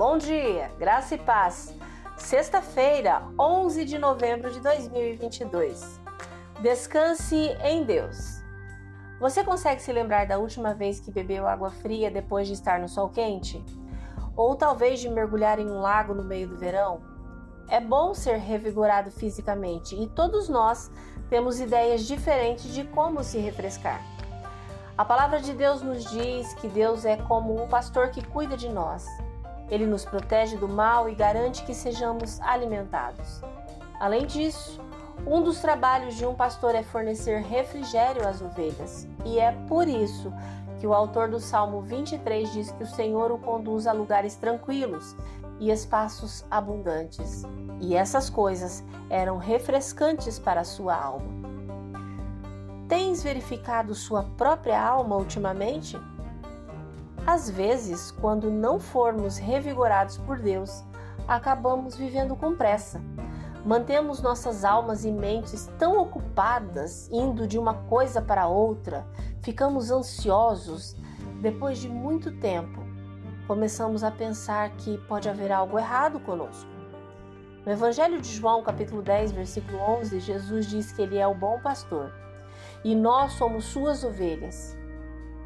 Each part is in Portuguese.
Bom dia, graça e paz. Sexta-feira, 11 de novembro de 2022. Descanse em Deus. Você consegue se lembrar da última vez que bebeu água fria depois de estar no sol quente? Ou talvez de mergulhar em um lago no meio do verão? É bom ser revigorado fisicamente e todos nós temos ideias diferentes de como se refrescar. A palavra de Deus nos diz que Deus é como um pastor que cuida de nós. Ele nos protege do mal e garante que sejamos alimentados. Além disso, um dos trabalhos de um pastor é fornecer refrigério às ovelhas, e é por isso que o autor do Salmo 23 diz que o Senhor o conduz a lugares tranquilos e espaços abundantes. E essas coisas eram refrescantes para a sua alma. Tens verificado sua própria alma ultimamente? Às vezes, quando não formos revigorados por Deus, acabamos vivendo com pressa. Mantemos nossas almas e mentes tão ocupadas, indo de uma coisa para outra, ficamos ansiosos. Depois de muito tempo, começamos a pensar que pode haver algo errado conosco. No Evangelho de João, capítulo 10, versículo 11, Jesus diz que ele é o bom pastor e nós somos suas ovelhas.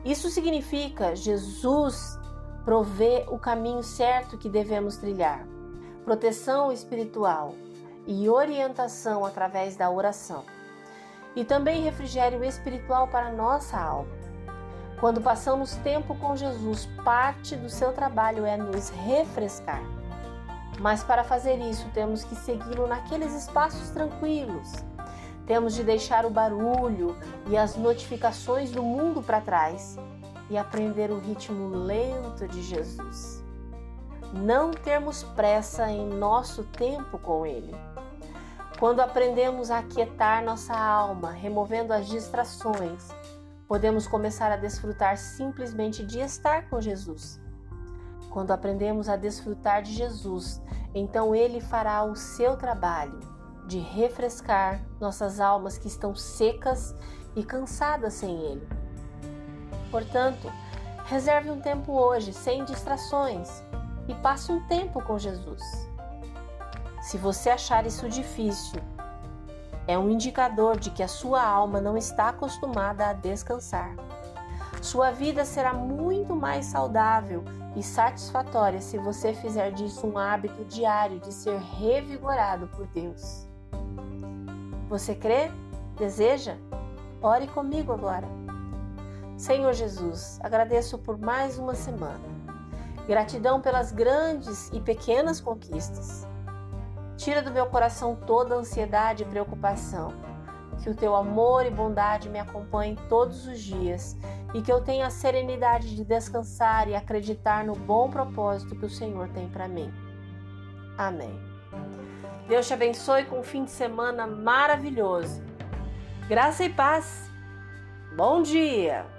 Isso significa Jesus provê o caminho certo que devemos trilhar, proteção espiritual e orientação através da oração, e também refrigério espiritual para nossa alma. Quando passamos tempo com Jesus, parte do seu trabalho é nos refrescar. Mas para fazer isso, temos que segui-lo naqueles espaços tranquilos, temos de deixar o barulho e as notificações do mundo para trás e aprender o ritmo lento de Jesus. Não termos pressa em nosso tempo com Ele. Quando aprendemos a aquietar nossa alma, removendo as distrações, podemos começar a desfrutar simplesmente de estar com Jesus. Quando aprendemos a desfrutar de Jesus, então Ele fará o seu trabalho de refrescar nossas almas que estão secas e cansadas sem Ele. Portanto, reserve um tempo hoje, sem distrações, e passe um tempo com Jesus. Se você achar isso difícil, é um indicador de que a sua alma não está acostumada a descansar. Sua vida será muito mais saudável e satisfatória se você fizer disso um hábito diário de ser revigorado por Deus. Você crê? Deseja? Ore comigo agora. Senhor Jesus, agradeço por mais uma semana. Gratidão pelas grandes e pequenas conquistas. Tira do meu coração toda ansiedade e preocupação. Que o teu amor e bondade me acompanhem todos os dias e que eu tenha a serenidade de descansar e acreditar no bom propósito que o Senhor tem para mim. Amém. Deus te abençoe com um fim de semana maravilhoso. Graça e paz. Bom dia!